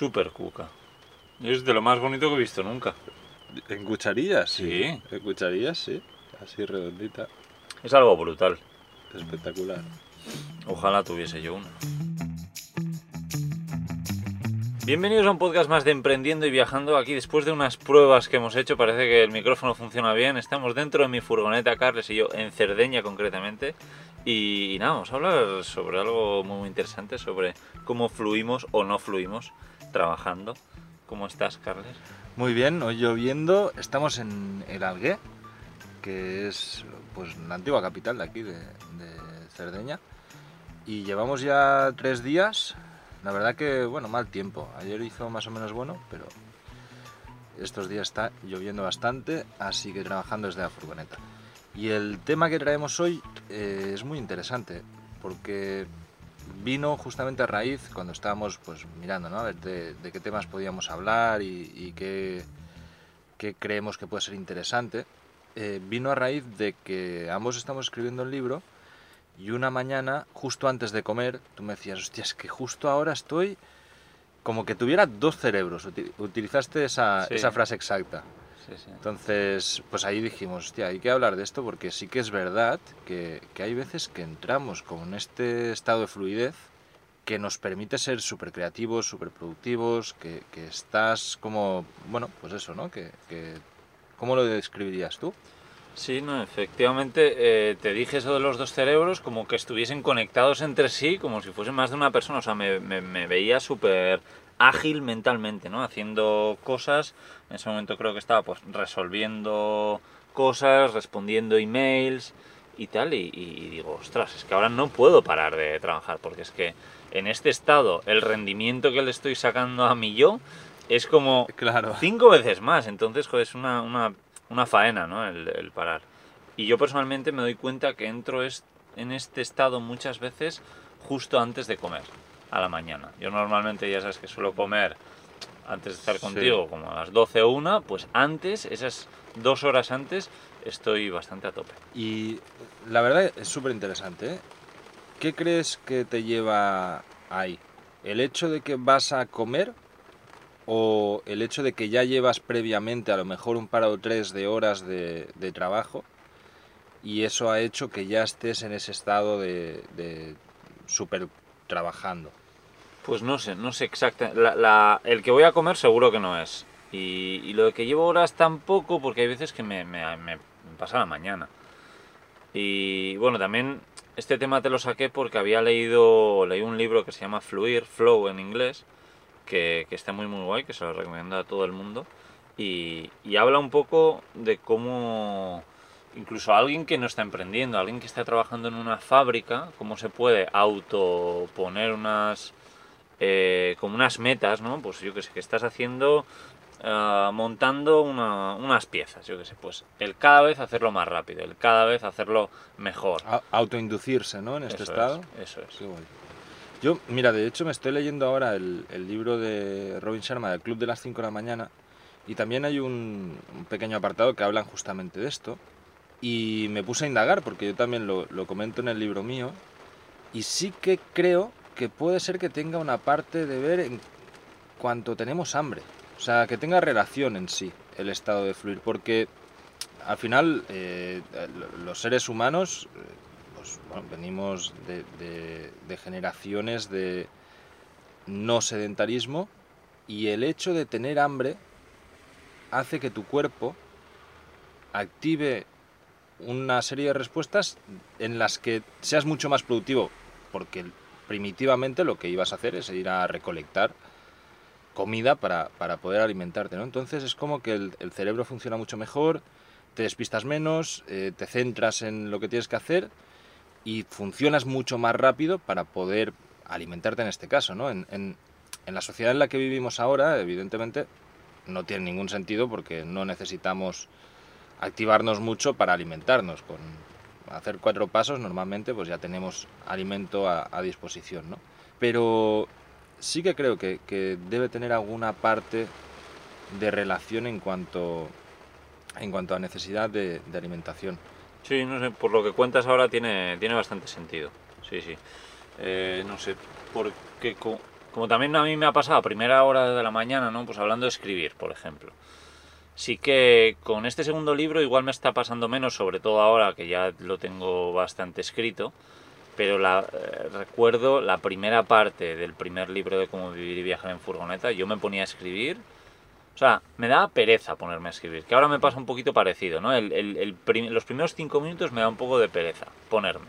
Super cuca. Es de lo más bonito que he visto nunca. ¿En cucharillas? Sí. En cucharillas, sí. Así redondita. Es algo brutal. Espectacular. Ojalá tuviese yo una. Bienvenidos a un podcast más de Emprendiendo y Viajando. Aquí después de unas pruebas que hemos hecho, parece que el micrófono funciona bien. Estamos dentro de mi furgoneta, Carles y yo, en Cerdeña concretamente. Y, y nada, vamos a hablar sobre algo muy, muy interesante, sobre cómo fluimos o no fluimos trabajando. ¿Cómo estás, Carles? Muy bien, hoy lloviendo. Estamos en el Algué, que es pues la antigua capital de aquí, de, de Cerdeña. Y llevamos ya tres días. La verdad que, bueno, mal tiempo. Ayer hizo más o menos bueno, pero estos días está lloviendo bastante, así que trabajando desde la furgoneta. Y el tema que traemos hoy eh, es muy interesante, porque vino justamente a raíz cuando estábamos pues mirando, ¿no? A ver de, de qué temas podíamos hablar y, y qué, qué creemos que puede ser interesante. Eh, vino a raíz de que ambos estamos escribiendo el libro y una mañana, justo antes de comer, tú me decías, hostia, es que justo ahora estoy como que tuviera dos cerebros. Uti- Utilizaste esa, Sí. esa frase exacta. Sí, sí. Entonces, pues ahí dijimos, hostia, hay que hablar de esto porque sí que es verdad que, que hay veces que entramos como en este estado de fluidez que nos permite ser súper creativos, súper productivos, que, que estás como, bueno, pues eso, ¿no? Que, que- ¿Cómo lo describirías tú? Sí, no, efectivamente eh, te dije eso de los dos cerebros como que estuviesen conectados entre sí, como si fuesen más de una persona. O sea, me, me- me veía súper ágil mentalmente, ¿no? Haciendo cosas. En ese momento creo que estaba pues resolviendo cosas, respondiendo emails y tal. Y, y digo, ostras, es que ahora no puedo parar de trabajar porque es que en este estado el rendimiento que le estoy sacando a mi yo es como Claro. cinco veces más. Entonces, joder, es una, una, una faena, ¿no? El, el parar. Y yo personalmente me doy cuenta que entro en este estado muchas veces justo antes de comer, a la mañana. Yo normalmente ya sabes que suelo comer antes de estar Sí. contigo, como a las 12 o 1, pues antes, esas dos horas antes, estoy bastante a tope. Y la verdad es súper interesante. ¿eh? ¿Qué crees que te lleva ahí? ¿El hecho de que vas a comer o el hecho de que ya llevas previamente a lo mejor un par o tres de horas de, de trabajo y eso ha hecho que ya estés en ese estado de, de súper trabajando? Pues no sé, no sé exactamente. El que voy a comer seguro que no es. Y, lo de que llevo horas tampoco, porque hay veces que me- me pasa la mañana. Y bueno, también este tema te lo saqué porque había leído, leí un libro que se llama Fluir, Flow en inglés, que, que está muy muy guay, que se lo recomiendo a todo el mundo. Y, y habla un poco de cómo incluso alguien que no está emprendiendo, alguien que está trabajando en una fábrica, cómo se puede autoponer unas eh, como unas metas, ¿no? Pues yo que sé, que estás haciendo, ah, montando una- unas piezas, yo que sé, pues el cada vez hacerlo más rápido, el cada vez hacerlo mejor. A- Autoinducirse, ¿no? En este Eso estado. Es, eso es. Qué guay. Yo, mira, de hecho me estoy leyendo ahora el, el libro de Robin Sharma del Club de las 5 de la mañana y también hay un, un pequeño apartado que hablan justamente de esto y me puse a indagar porque yo también lo, lo comento en el libro mío y sí que creo que puede ser que tenga una parte de ver en cuanto tenemos hambre, o sea, que tenga relación en sí el estado de fluir porque al final eh, lo- los seres humanos eh, pues, venimos de, de- de generaciones de no sedentarismo y el hecho de tener hambre hace que tu cuerpo active una serie de respuestas en las que seas mucho más productivo, porque primitivamente lo que ibas a hacer es ir a recolectar comida para, para poder alimentarte, ¿no? Entonces es como que el, cerebro funciona mucho mejor, te despistas menos, eh, te centras en lo que tienes que hacer y funcionas mucho más rápido para poder alimentarte en este caso, ¿no? En- en la sociedad en la que vivimos ahora, evidentemente, no tiene ningún sentido porque no necesitamos activarnos mucho para alimentarnos. Con hacer cuatro pasos normalmente pues ya tenemos alimento a, disposición, ¿no? Pero sí que creo que, que debe tener alguna parte de relación en cuanto, en cuanto a necesidad de, alimentación. Sí, no sé, por lo que cuentas ahora tiene, tiene bastante sentido. Sí, sí. Eh, no sé, porque co- como también a mí me ha pasado a primera hora de la mañana, ¿no? Pues hablando de escribir, por ejemplo. Sí que con este segundo libro igual me está pasando menos, sobre todo ahora que ya lo tengo bastante escrito, pero la, eh, recuerdo la primera parte del primer libro de cómo vivir y viajar en furgoneta, yo me ponía a escribir, o sea, me daba pereza ponerme a escribir, que ahora me pasa un poquito parecido, ¿no? El, el- el prim- los primeros cinco minutos me da un poco de pereza ponerme,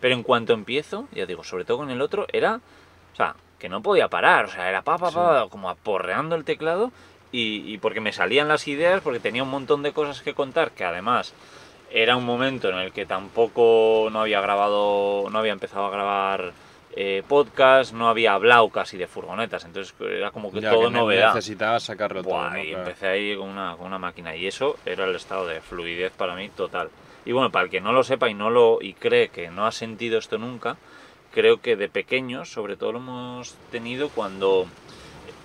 pero en cuanto empiezo, ya digo, sobre todo con el otro, era, o sea, que no podía parar, o sea, era pa, pa, pa, como aporreando el teclado y, y porque me salían las ideas, porque tenía un montón de cosas que contar, que además era un momento en el que tampoco no había grabado, no había empezado a grabar eh, podcast, no había hablado casi de furgonetas, entonces era como que Ya todo que novedad. Necesitabas sacarlo todo. ¿no? y Claro. empecé ahí con una, con una máquina y eso era el estado de fluidez para mí total. Y bueno, para el que no lo sepa y no lo y cree que no ha sentido esto nunca, creo que de pequeños, sobre todo lo hemos tenido cuando,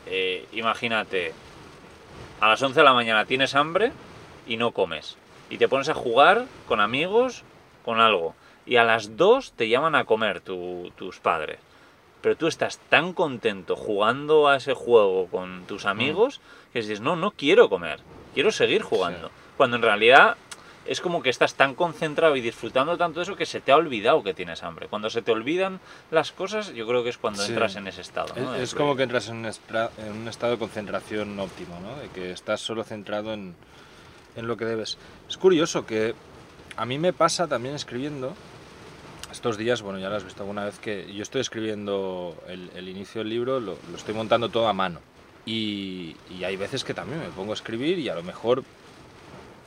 eh, imagínate, a las 11 de la mañana tienes hambre y no comes. Y te pones a jugar con amigos, con algo. Y a las 2 te llaman a comer tu- tus padres. Pero tú estás tan contento jugando a ese juego con tus amigos que dices, no, no quiero comer, quiero seguir jugando. Cuando en realidad es como que estás tan concentrado y disfrutando tanto de eso que se te ha olvidado que tienes hambre. Cuando se te olvidan las cosas, yo creo que es cuando Sí. entras en ese estado. ¿no? Es, como que entras en un, estra- en un estado de concentración óptimo, ¿no? De que estás solo centrado en, en lo que debes. Es curioso que a mí me pasa también escribiendo. Estos días, bueno, ya lo has visto alguna vez, que yo estoy escribiendo el, el inicio del libro, lo, lo estoy montando todo a mano. Y, y hay veces que también me pongo a escribir y a lo mejor,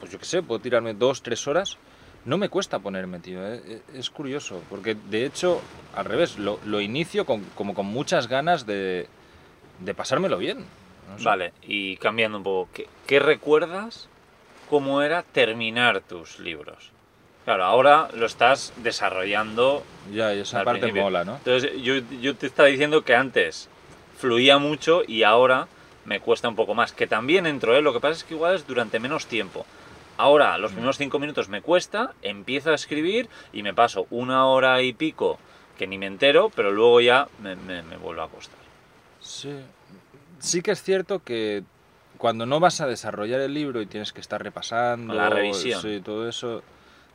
pues yo qué sé, puedo tirarme dos, tres horas. No me cuesta ponerme, tío. ¿eh? Es curioso, porque de hecho, al revés, lo, lo inicio con- como con muchas ganas de, de pasármelo bien. No sé. Vale, y cambiando un poco, ¿qué, qué recuerdas cómo era terminar tus libros? Claro, ahora lo estás desarrollando. Ya, y esa parte principio. mola, ¿no? Entonces, yo, yo te estaba diciendo que antes fluía mucho y ahora me cuesta un poco más. Que también entro, ¿eh? Lo que pasa es que igual es durante menos tiempo. Ahora, los primeros cinco minutos me cuesta, empiezo a escribir y me paso una hora y pico que ni me entero, pero luego ya me, me, me vuelvo a costar. Sí. Sí que es cierto que cuando no vas a desarrollar el libro y tienes que estar repasando... La revisión. Sí, todo eso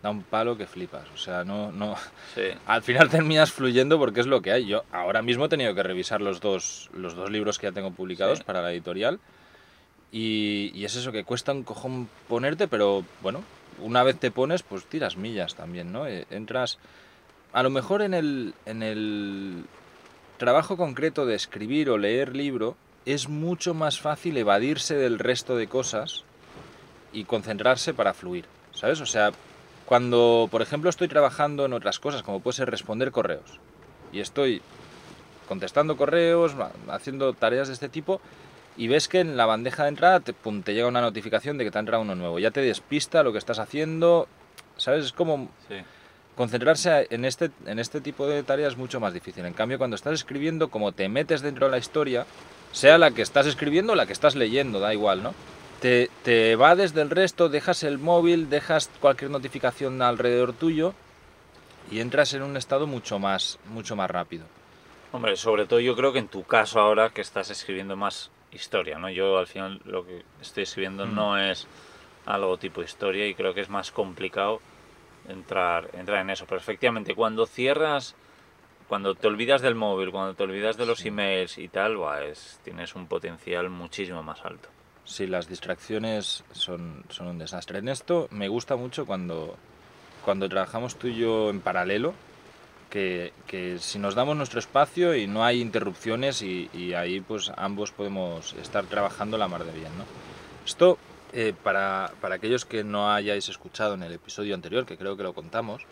da un palo que flipas. O sea, no... no... Sí. Al final terminas fluyendo porque es lo que hay. Yo ahora mismo he tenido que revisar los dos, los dos libros que ya tengo publicados Sí. para la editorial. Y, es eso que cuesta un cojón ponerte, pero bueno, una vez te pones, pues tiras millas también, ¿no? Eh, Entras, a lo mejor en el, en el trabajo concreto de escribir o leer libro, es mucho más fácil evadirse del resto de cosas y concentrarse para fluir, ¿sabes? O sea, cuando, por ejemplo, estoy trabajando en otras cosas, como puede ser responder correos, y estoy contestando correos, haciendo tareas de este tipo, y ves que en la bandeja de entrada te, pum, te llega una notificación de que te ha entrado uno nuevo. Ya te despista lo que estás haciendo, ¿sabes? Es como Sí. concentrarse en este, en este tipo de tareas es mucho más difícil. En cambio, cuando estás escribiendo, como te metes dentro de la historia, sea la que estás escribiendo o la que estás leyendo, da igual, ¿no? Te, te evades del resto, dejas el móvil, dejas cualquier notificación alrededor tuyo y entras en un estado mucho más, mucho más rápido. Hombre, sobre todo yo creo que en tu caso ahora que estás escribiendo más historia, ¿no? Yo al final lo que estoy escribiendo Mm. no es algo tipo historia y creo que es más complicado entrar, entrar en eso. Pero efectivamente, cuando cierras, cuando te olvidas del móvil, cuando te olvidas de los Sí. emails y tal, es, tienes un potencial muchísimo más alto. Sí, las distracciones son, son un desastre. En esto me gusta mucho cuando, cuando trabajamos tú y yo en paralelo, que, que si nos damos nuestro espacio y no hay interrupciones y, y ahí pues ambos podemos estar trabajando la mar de bien, ¿no? Esto, eh, para, para aquellos que no hayáis escuchado en el episodio anterior, que creo que lo contamos,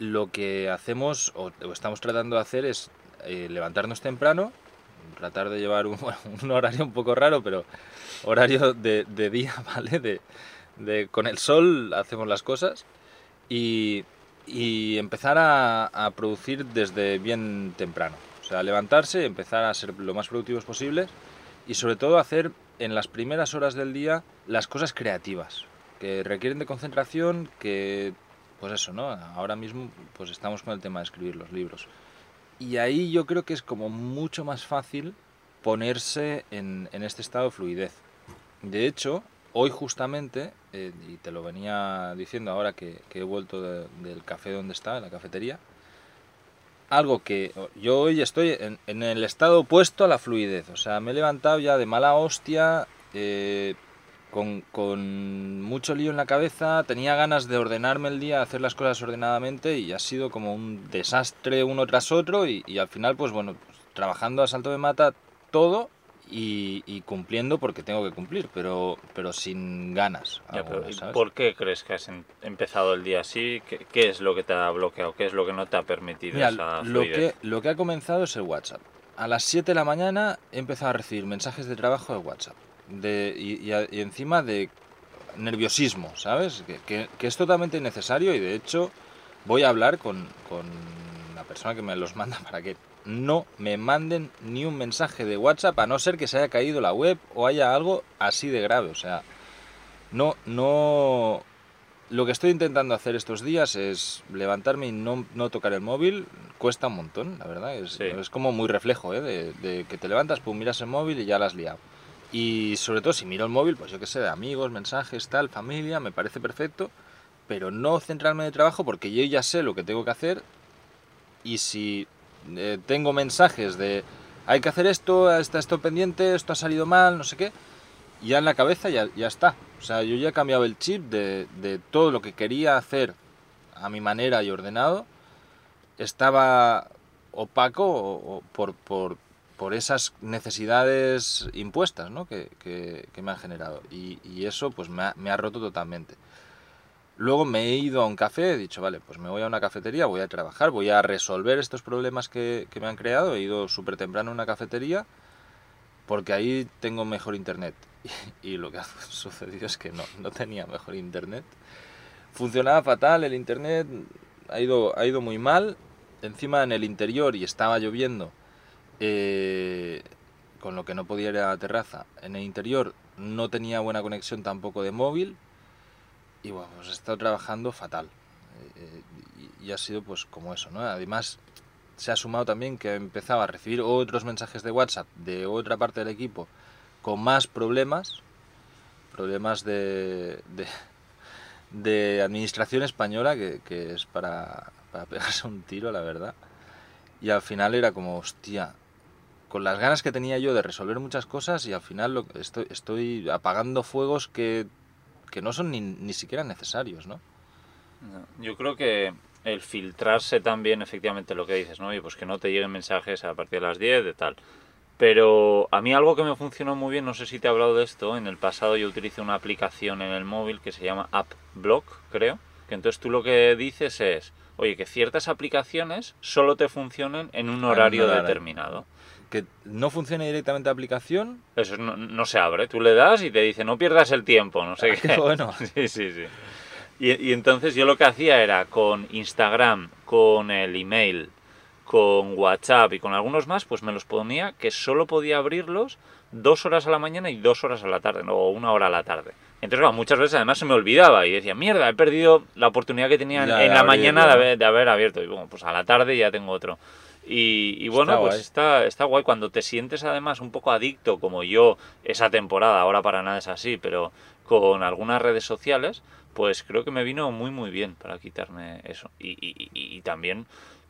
lo que hacemos o, o estamos tratando de hacer es eh, levantarnos temprano, tratar de llevar un, bueno, un horario un poco raro, pero horario de, de día, ¿vale? De, de- con el sol hacemos las cosas y, y empezar a, producir desde bien temprano. O sea, levantarse, empezar a ser lo más productivos posibles y sobre todo hacer en las primeras horas del día las cosas creativas, que requieren de concentración, que pues eso, ¿no? Ahora mismo pues estamos con el tema de escribir los libros. Y ahí yo creo que es como mucho más fácil ponerse en, en este estado de fluidez. De hecho, hoy justamente, eh, y te lo venía diciendo ahora que, he vuelto de- del café donde está, la cafetería, algo que yo hoy estoy en, el estado opuesto a la fluidez. O sea, me he levantado ya de mala hostia, eh, con, mucho lío en la cabeza, tenía ganas de ordenarme el día, hacer las cosas ordenadamente y ha sido como un desastre uno tras otro y, al final, pues bueno, trabajando a salto de mata todo y, y cumpliendo porque tengo que cumplir, pero, pero sin ganas. Ya, pero, algunas, ¿y ¿sabes? ¿Por qué crees que has em- empezado el día así? ¿Qué, qué es lo que te ha bloqueado? ¿Qué es lo que no te ha permitido Mira, esa lo fluidez? que, lo que ha comenzado es el WhatsApp. A las 7 de la mañana he empezado a recibir mensajes de trabajo de WhatsApp. De, y, y a- y encima de nerviosismo, ¿sabes? Que, que- que es totalmente innecesario y de hecho voy a hablar con, con la persona que me los manda para que no me manden ni un mensaje de WhatsApp a no ser que se haya caído la web o haya algo así de grave. O sea, no, no... Lo que estoy intentando hacer estos días es levantarme y no, no tocar el móvil. Cuesta un montón, la verdad. Es, Sí. es como muy reflejo, ¿eh? De, de que te levantas, pum, miras el móvil y ya la has liado. Y sobre todo si miro el móvil, pues yo qué sé, de amigos, mensajes, tal, familia, me parece perfecto. Pero no centrarme en el trabajo porque yo ya sé lo que tengo que hacer. Y si eh, tengo mensajes de hay que hacer esto, está esto pendiente, esto ha salido mal, no sé qué, ya en la cabeza ya, ya está. O sea, yo ya he cambiado el chip de, de todo lo que quería hacer a mi manera y ordenado. Estaba opaco o- o por, por, por esas necesidades impuestas ¿no? que, que- que me han generado. Y, y eso pues me ha, me ha roto totalmente. Luego me he ido a un café, he dicho, vale, pues me voy a una cafetería, voy a trabajar, voy a resolver estos problemas que, me han creado. He ido súper temprano a una cafetería porque ahí tengo mejor internet. Y, lo que ha sucedido es que no, no tenía mejor internet. Funcionaba fatal, el internet ha ido, ha ido muy mal. Encima en el interior y estaba lloviendo, eh, con lo que no podía ir a la terraza. En el interior no tenía buena conexión tampoco de móvil. Y bueno, pues he estado trabajando fatal. Eh, y, y ha sido pues como eso, ¿no? Además, se ha sumado también que empezaba a recibir otros mensajes de WhatsApp de otra parte del equipo con más problemas, problemas de, de, de administración española, que, que es para, para pegarse un tiro, la verdad. Y al final era como, hostia, con las ganas que tenía yo de resolver muchas cosas y al final lo, estoy, estoy apagando fuegos que, que no son ni, ni siquiera necesarios, ¿no? No, Yo creo que el filtrarse también, efectivamente, lo que dices, ¿no? Y pues que no te lleguen mensajes a partir de las 10, de tal. Pero a mí algo que me funcionó muy bien, no sé si te he hablado de esto, en el pasado yo utilicé una aplicación en el móvil que se llama AppBlock, creo, que entonces tú lo que dices es, oye, que ciertas aplicaciones solo te funcionen en un horario horario. determinado. Que no funcione directamente la aplicación, Eso no, no se abre, tú le das y te dice, no pierdas el tiempo, no sé Ah, qué. qué bueno. Sí, sí, sí. Y, y entonces yo lo que hacía era con Instagram, con el email, con WhatsApp y con algunos más, pues me los ponía que solo podía abrirlos dos horas a la mañana y dos horas a la tarde, no, o una hora a la tarde. Entonces, claro, muchas veces además se me olvidaba y decía, mierda, he perdido la oportunidad que tenía en, Ya, de en la mañana de haber, de haber abierto. Y bueno, pues a la tarde ya tengo otro. Y, y bueno, Está pues está, está guay cuando te sientes además un poco adicto, como yo esa temporada, ahora para nada es así, pero con algunas redes sociales, pues creo que me vino muy muy bien para quitarme eso. Y, y- y- y también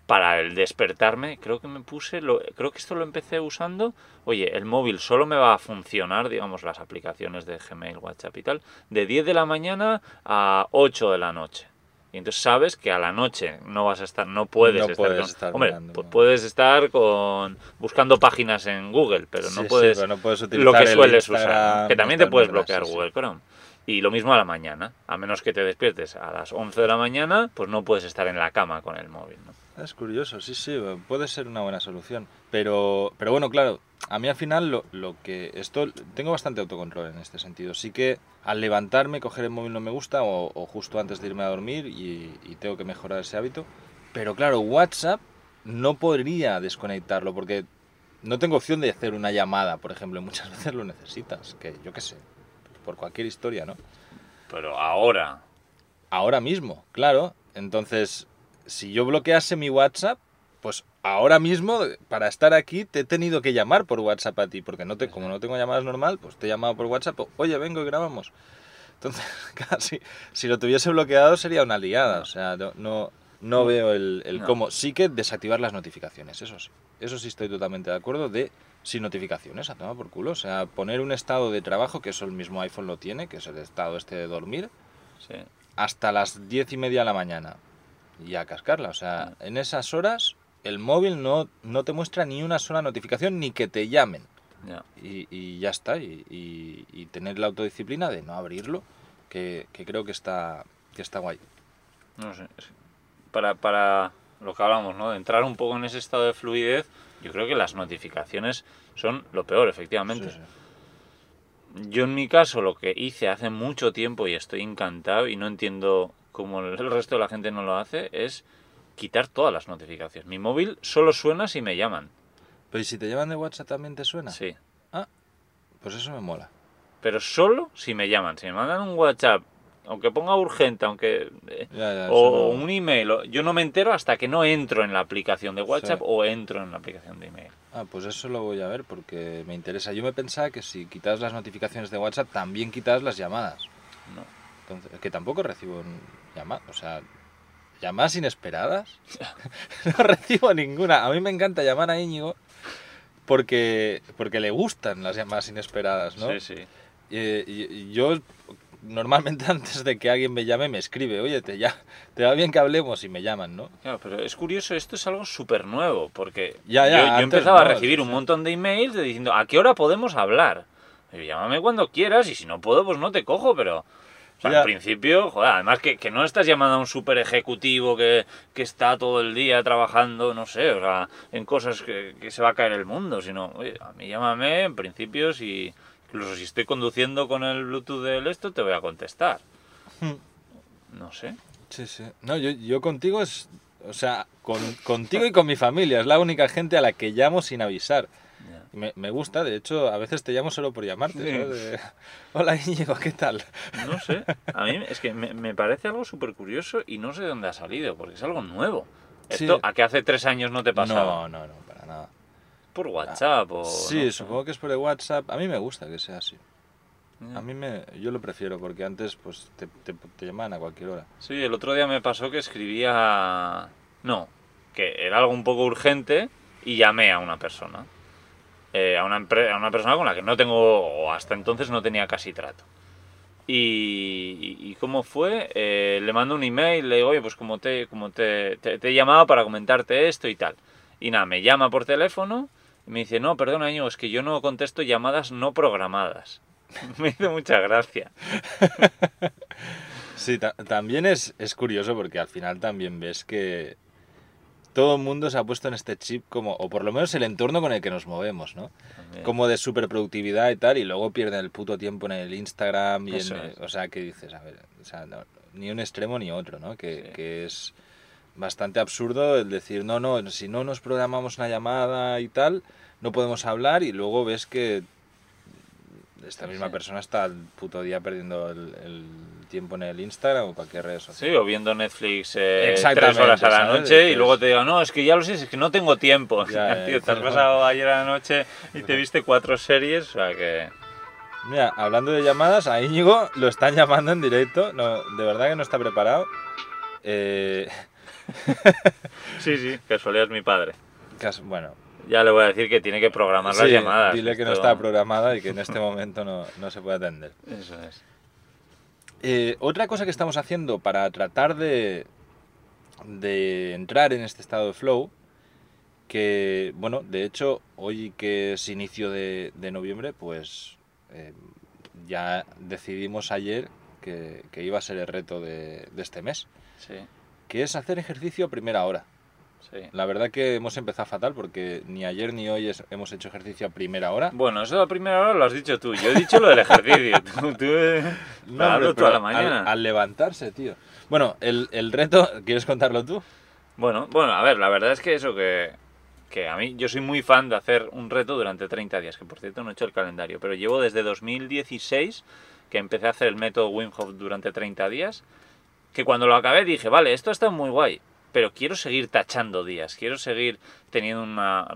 para el despertarme, creo que me puse, lo, creo que esto lo empecé usando, oye, el móvil solo me va a funcionar, digamos, las aplicaciones de Gmail, WhatsApp y tal, de 10 de la mañana a 8 de la noche. Y entonces sabes que a la noche no vas a estar, no puedes No estar puedes con- estar Hombre, mirando, pu- no. puedes estar con buscando páginas en Google, pero no sí, puedes pero no puedes lo utilizar que el sueles usar, que también te puedes bloquear sí. Google Chrome. Y lo mismo a la mañana, a menos que te despiertes a las 11 de la mañana, pues no puedes estar en la cama con el móvil, ¿no? Es curioso, sí, sí, puede ser una buena solución. Pero, pero bueno, claro, a mí al final lo, lo que esto tengo bastante autocontrol en este sentido. Sí que al levantarme, coger el móvil no me gusta o, o justo antes de irme a dormir y, y tengo que mejorar ese hábito. Pero claro, WhatsApp no podría desconectarlo porque no tengo opción de hacer una llamada, por ejemplo, y muchas veces lo necesitas, que yo qué sé, por cualquier historia, ¿no? Pero ahora, Ahora mismo, claro. Entonces, si yo bloquease mi WhatsApp, pues ahora mismo, para estar aquí, te he tenido que llamar por WhatsApp a ti, porque no te, como no tengo llamadas normal, pues te he llamado por WhatsApp, oye, vengo y grabamos. Entonces, casi, si lo tuviese bloqueado sería una liada, o sea, no, no, no veo el, el No. cómo. Sí que desactivar las notificaciones, eso sí. Eso sí estoy totalmente de acuerdo de sin notificaciones, a tomar por culo. O sea, poner un estado de trabajo, que eso el mismo iPhone lo tiene, que es el estado este de dormir, Sí. hasta las diez y media de la mañana y a cascarla. O sea, en esas horas el móvil no, no te muestra ni una sola notificación ni que te llamen. Y, y ya está. Y, y- y tener la autodisciplina de no abrirlo, que, que creo que está, que está guay. No sé. Para, para lo que hablamos, ¿no? De entrar un poco en ese estado de fluidez, yo creo que las notificaciones son lo peor, efectivamente. Sí, sí. Yo en mi caso lo que hice hace mucho tiempo y estoy encantado y no entiendo cómo el resto de la gente no lo hace es quitar todas las notificaciones. Mi móvil solo suena si me llaman. Pero ¿y si te llaman de WhatsApp también te suena? Sí. Pues eso me mola. Pero solo si me llaman. Si me mandan un WhatsApp, aunque ponga urgente, aunque... eh, Ya, ya, eso o un email, yo no me entero hasta que no entro en la aplicación de WhatsApp Sí. o entro en la aplicación de email. Ah, pues eso lo voy a ver porque me interesa. Yo me pensaba que si quitas las notificaciones de WhatsApp también quitas las llamadas. No. Entonces, que tampoco recibo llamadas, o sea, llamadas inesperadas. no recibo ninguna. A mí me encanta llamar a Íñigo porque, porque le gustan las llamadas inesperadas, ¿no? Sí, sí. Eh, y- yo normalmente antes de que alguien me llame me escribe, oye, te, ya, te va bien que hablemos y me llaman, ¿no? Claro, pero es curioso, esto es algo súper nuevo, porque Ya, ya, yo, yo empezaba no, a recibir sí, un montón de emails de diciendo, ¿a qué hora podemos hablar? Y llámame cuando quieras y si no puedo, pues no te cojo, pero... O sea, Ya. en principio, joder, además que, que no estás llamando a un super ejecutivo que, que está todo el día trabajando, no sé, o sea, en cosas que, que se va a caer el mundo, sino, oye, a mí llámame, en principio, si, incluso si estoy conduciendo con el Bluetooth del esto, te voy a contestar. Hmm. No sé. Sí, sí. No, yo, yo contigo es. O sea, con, contigo y con mi familia. Es la única gente a la que llamo sin avisar. Me, me gusta, de hecho, a veces te llamo solo por llamarte. Hola Íñigo, ¿qué tal? No sé, a mí es que me, me parece algo súper curioso y no sé de dónde ha salido, porque es algo nuevo. Sí. Esto, ¿a que hace tres años no te pasaba? No, no, no, para nada. Por WhatsApp o... sí, no supongo que es por el WhatsApp. A mí me gusta que sea así. A mí me, yo lo prefiero porque antes pues te, te, te llamaban a cualquier hora. Sí, el otro día me pasó que escribía... No, que era algo un poco urgente y llamé a una persona. Eh, a, una a una persona con la que no tengo, o hasta entonces no tenía casi trato. Y, y- cómo fue, Eh, le mando un email, le digo, oye, pues como te, como te, te, te he llamado para comentarte esto y tal. Y nada, me llama por teléfono y me dice, no, perdona, Íñigo, es que yo no contesto llamadas no programadas. me hizo mucha gracia. Sí, ta- también es, es curioso porque al final también ves que todo el mundo se ha puesto en este chip como, o por lo menos el entorno con el que nos movemos, ¿no? También. Como de superproductividad y tal, y luego pierden el puto tiempo en el Instagram y en, o sea, que dices, a ver, o sea, no- ni un extremo ni otro, ¿no? Que, Sí. que es bastante absurdo el decir, no, no, si no nos programamos una llamada y tal, no podemos hablar y luego ves que esta misma Sí. persona está el puto día perdiendo el, el tiempo en el Instagram o cualquier red social. Sí, o viendo Netflix eh, tres horas a la ¿sabes? noche y luego te digo, no, es que ya lo sé, es que no tengo tiempo. Ya, Tío, te has pasado ayer a la noche y te viste cuatro series, o sea que... Mira, hablando de llamadas, a Íñigo lo están llamando en directo, no, de verdad que no está preparado. Eh, Sí, sí, casualidad es mi padre. bueno, Ya le voy a decir que tiene que programar las sí, llamadas. dile que no está programada y que en este momento no, no se puede atender. Eso es. Eh, otra cosa que estamos haciendo para tratar de, de entrar en este estado de flow, que, bueno, de hecho, hoy que es inicio de, de noviembre, pues eh, ya decidimos ayer que, que iba a ser el reto de, de este mes, Sí, que es hacer ejercicio a primera hora. Sí. La verdad que hemos empezado fatal porque ni ayer ni hoy es- hemos hecho ejercicio a primera hora. Bueno, eso a primera hora lo has dicho tú. Yo he dicho lo del ejercicio. Tú, tú, eh, No, hombre, toda la mañana. Al, al levantarse, tío. Bueno, el, el reto, ¿quieres contarlo tú? Bueno, bueno, a ver, la verdad es que eso que, que a mí yo soy muy fan de hacer un reto durante 30 días, que por cierto no he hecho el calendario, pero llevo desde 2016 que empecé a hacer el método Wim Hof durante 30 días, que cuando lo acabé dije, vale, esto está muy guay, pero quiero seguir tachando días, quiero seguir teniendo una,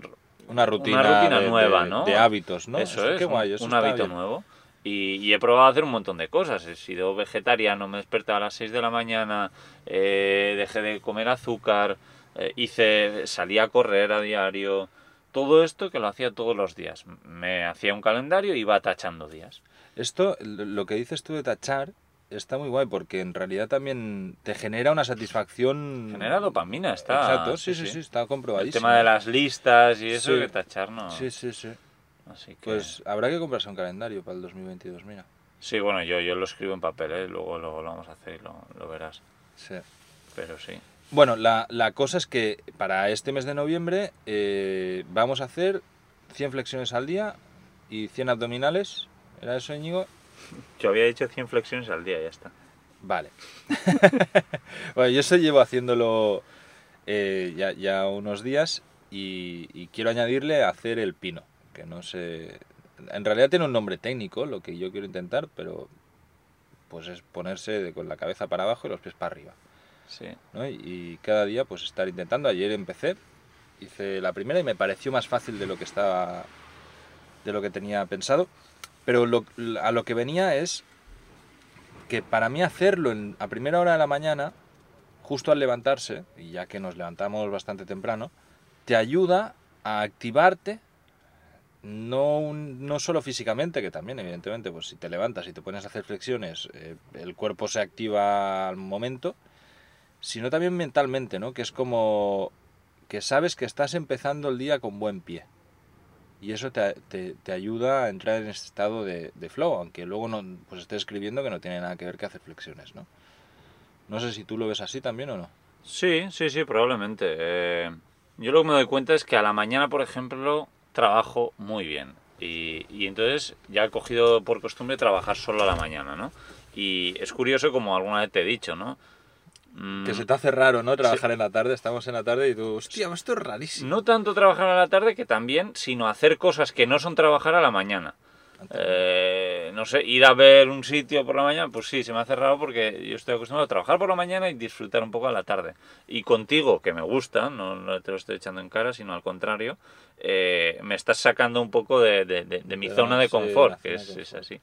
Una rutina, una rutina de- nueva, de- ¿no? de hábitos, ¿no? Eso es, qué un- guay, eso un hábito bien. nuevo. Y, y he probado a hacer un montón de cosas. He sido vegetariano, me despertaba a las 6 de la mañana, eh, dejé de comer azúcar, eh, hice, salí a correr a diario. Todo esto que lo hacía todos los días. Me hacía un calendario y iba tachando días. Esto, lo que dices tú de tachar, está muy guay porque en realidad también te genera una satisfacción. Genera dopamina, está. Exacto, sí, sí, sí, está El comprobadísimo. tema de las listas y eso, Sí. que tachar no. Sí, sí, sí. Así que... Pues habrá que comprarse un calendario para el 2022, mira. Sí, bueno, yo, yo lo escribo en papel, ¿eh? luego, luego lo vamos a hacer y lo, lo verás. Sí. Pero sí. Bueno, la, la cosa es que para este mes de noviembre eh, vamos a hacer 100 flexiones al día y 100 abdominales. ¿Era eso, Íñigo? Yo había hecho 100 flexiones al día, ya está. Vale. bueno, yo eso llevo haciéndolo eh, ya, ya unos días y, y quiero añadirle hacer el pino, que no sé... En realidad tiene un nombre técnico, lo que yo quiero intentar, pero pues es ponerse de- con la cabeza para abajo y los pies para arriba. Sí. ¿no? Y, y cada día pues estar intentando. Ayer empecé, hice la primera y me pareció más fácil de lo que estaba, de lo que tenía pensado. Pero lo- a lo que venía es que para mí hacerlo en- a primera hora de la mañana, justo al levantarse, y ya que nos levantamos bastante temprano, te ayuda a activarte, no, no solo físicamente, que también evidentemente, pues si te levantas y te pones a hacer flexiones, eh, el cuerpo se activa al momento, sino también mentalmente, ¿no? Que es como que sabes que estás empezando el día con buen pie. Y eso te, te- te ayuda a entrar en ese estado de, de flow, aunque luego no, pues estés escribiendo que no tiene nada que ver que hacer flexiones, ¿no? No sé si tú lo ves así también o no. Sí, sí, sí, probablemente. Eh, yo lo que me doy cuenta es que a la mañana, por ejemplo, trabajo muy bien. Y, y entonces ya he cogido por costumbre trabajar solo a la mañana, ¿no? Y es curioso, como alguna vez te he dicho, ¿no? Mm, Que se te hace raro, ¿no? Trabajar en la tarde, estamos en la tarde y tú, hostia, esto es rarísimo. No tanto trabajar a la tarde que también, sino hacer cosas que no son trabajar a la mañana. Eh, no sé, ir a ver un sitio por la mañana, pues sí, se me hace raro porque yo estoy acostumbrado a trabajar por la mañana y disfrutar un poco a la tarde. Y contigo, que me gusta, no, no te lo estoy echando en cara, sino al contrario, eh, me estás sacando un poco de, de- de- de mi la- zona de sí, confort, que es, de es confort. así.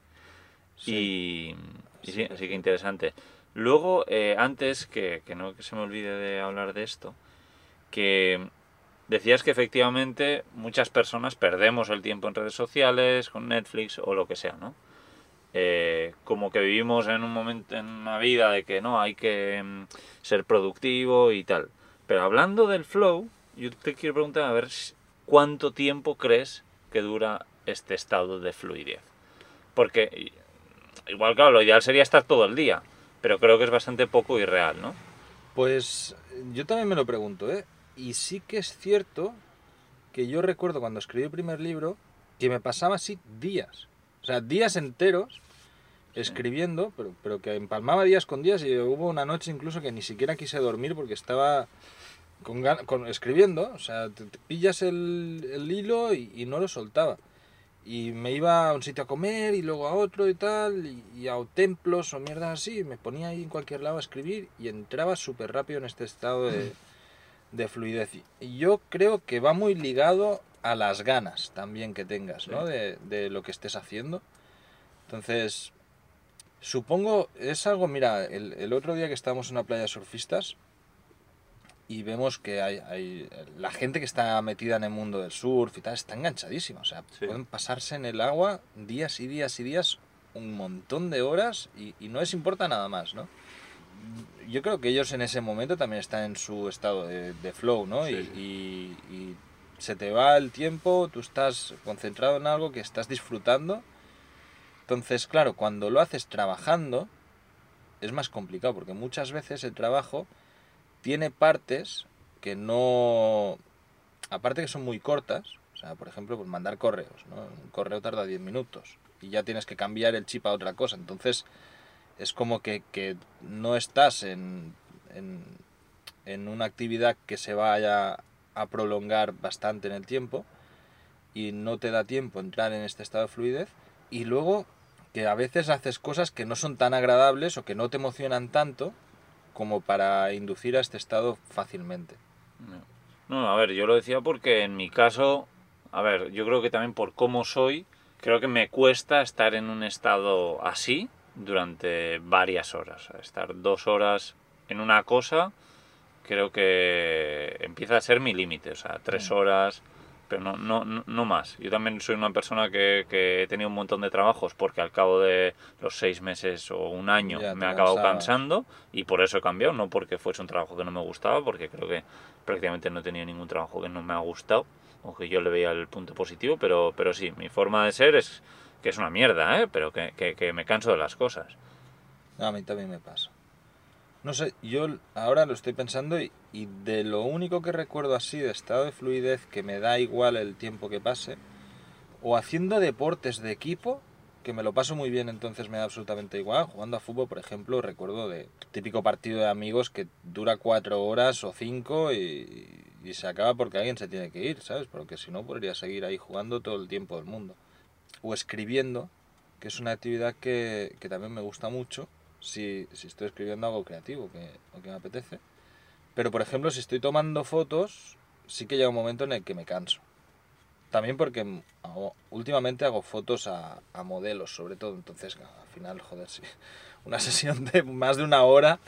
Sí. Y, y sí, así que interesante. Luego, eh, antes que, que no que se me olvide de hablar de esto, que decías que efectivamente muchas personas perdemos el tiempo en redes sociales, con Netflix o lo que sea, ¿no? Eh, como que vivimos en un momento en una vida de que no hay que mm, ser productivo y tal. Pero hablando del flow, yo te quiero preguntar a ver cuánto tiempo crees que dura este estado de fluidez. Porque igual, claro, lo ideal sería estar todo el día, pero creo que es bastante poco irreal, ¿no? Pues yo también me lo pregunto, ¿eh? Y sí que es cierto que yo recuerdo cuando escribí el primer libro que me pasaba así días. O sea, días enteros escribiendo, pero, pero que empalmaba días con días y hubo una noche incluso que ni siquiera quise dormir porque estaba con, escribiendo. O sea, te, te pillas el, el hilo y, y no lo soltaba. Y me iba a un sitio a comer y luego a otro y tal, y, y a templos o mierdas así, y me ponía ahí en cualquier lado a escribir y entraba súper rápido en este estado de, de fluidez. Y yo creo que va muy ligado a las ganas también que tengas, ¿no? Sí. De, de lo que estés haciendo. Entonces, supongo, es algo, mira, el, el otro día que estábamos en una playa de surfistas y vemos que hay, hay- la gente que está metida en el mundo del surf y tal está enganchadísima, o sea, Sí. pueden pasarse en el agua días y días y días, un montón de horas y, y no les importa nada más, ¿no? Yo creo que ellos en ese momento también están en su estado de, de flow, ¿no? Sí, y, sí. y- y se te va el tiempo, tú estás concentrado en algo que estás disfrutando. Entonces, claro, cuando lo haces trabajando, es más complicado, porque muchas veces el trabajo tiene partes que no... Aparte que son muy cortas, o sea, por ejemplo, pues mandar correos, ¿no? Un correo tarda 10 minutos y ya tienes que cambiar el chip a otra cosa. Entonces, es como que, que no estás en, en, en una actividad que se vaya a prolongar bastante en el tiempo y no te da tiempo entrar en este estado de fluidez y luego que a veces haces cosas que no son tan agradables o que no te emocionan tanto como para inducir a este estado fácilmente. No. a ver, yo lo decía porque en mi caso, a ver, yo creo que también por cómo soy, creo que me cuesta estar en un estado así durante varias horas. Estar dos horas en una cosa, creo que empieza a ser mi límite, o sea, tres Mm. horas, pero no, no, no- más. Yo también soy una persona que, que he tenido un montón de trabajos porque al cabo de los seis meses o un año Ya me he acabado cansabas. cansando y por eso he cambiado, no porque fuese un trabajo que no me gustaba, porque creo que prácticamente no he tenido ningún trabajo que no me ha gustado o que yo le veía el punto positivo, pero, pero sí, mi forma de ser es que es una mierda, ¿eh? pero que, que- que me canso de las cosas. A mí también me pasa. No sé, yo ahora lo estoy pensando y, de lo único que recuerdo así de estado de fluidez que me da igual el tiempo que pase, o haciendo deportes de equipo, que me lo paso muy bien, entonces me da absolutamente igual. Jugando a fútbol, por ejemplo, recuerdo de típico partido de amigos que dura cuatro horas o cinco y, y se acaba porque alguien se tiene que ir, ¿sabes? Porque si no, podría seguir ahí jugando todo el tiempo del mundo. O escribiendo, que es una actividad que, que también me gusta mucho si, si estoy escribiendo algo creativo que, o que me apetece. Pero, por ejemplo, si estoy tomando fotos, sí que llega un momento en el que me canso. También porque hago- últimamente hago fotos a, a modelos, sobre todo. Entonces, al final, joder, sí. Una sesión de más de una hora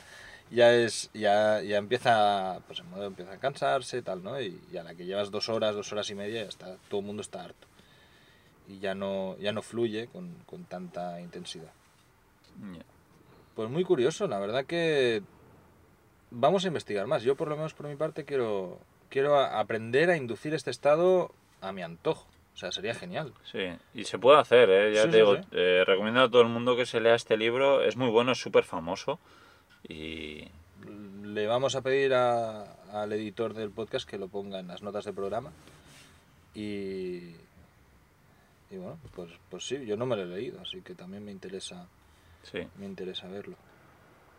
ya es ya, ya empieza pues el modelo empieza a cansarse tal no y, y a la que llevas dos horas dos horas y media ya está todo el mundo está harto y ya no ya no fluye con, con tanta intensidad Ya. Pues muy curioso la verdad que vamos a investigar más. Yo por lo menos por mi parte quiero quiero aprender a inducir este estado a mi antojo. O sea sería genial. Sí, y se puede hacer, ¿eh? ya Sí, te sí, digo, sí. eh, recomiendo a todo el mundo que se lea este libro, es muy bueno, es súper famoso y le vamos a pedir a- al editor del podcast que lo ponga en las notas del programa. Y y bueno pues pues sí yo no me lo he leído así que también me interesa sí, me interesa verlo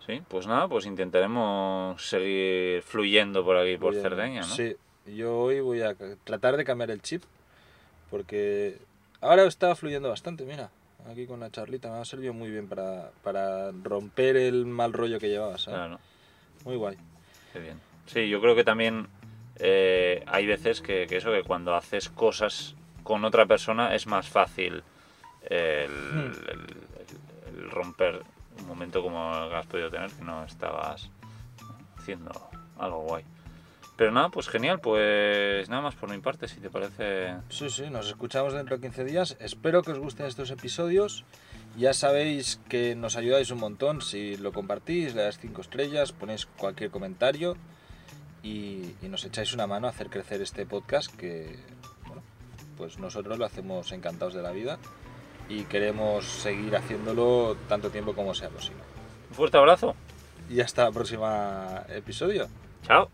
sí, pues nada, pues intentaremos seguir fluyendo por aquí, por Cerdeña, ¿no? Sí, yo hoy voy a tratar de cambiar el chip porque ahora está fluyendo bastante, mira. Aquí con la charlita me ha servido muy bien para, para romper el mal rollo que llevaba, ¿sabes? Claro, Muy guay. qué bien. Sí, yo creo que también eh, hay veces que, que eso, que cuando haces cosas con otra persona es más fácil el, Hmm. el- romper un momento como el que has podido tener, que no estabas haciendo algo guay. Pero nada, pues genial, pues nada más por mi parte, si te parece. Sí, sí, nos escuchamos dentro de 15 días. Espero que os gusten estos episodios. Ya sabéis que nos ayudáis un montón si lo compartís, le dais 5 estrellas, ponéis cualquier comentario y, y nos echáis una mano a hacer crecer este podcast que, bueno, pues nosotros lo hacemos encantados de la vida y queremos seguir haciéndolo tanto tiempo como sea posible. Un fuerte abrazo. Y hasta el próximo episodio. Chao.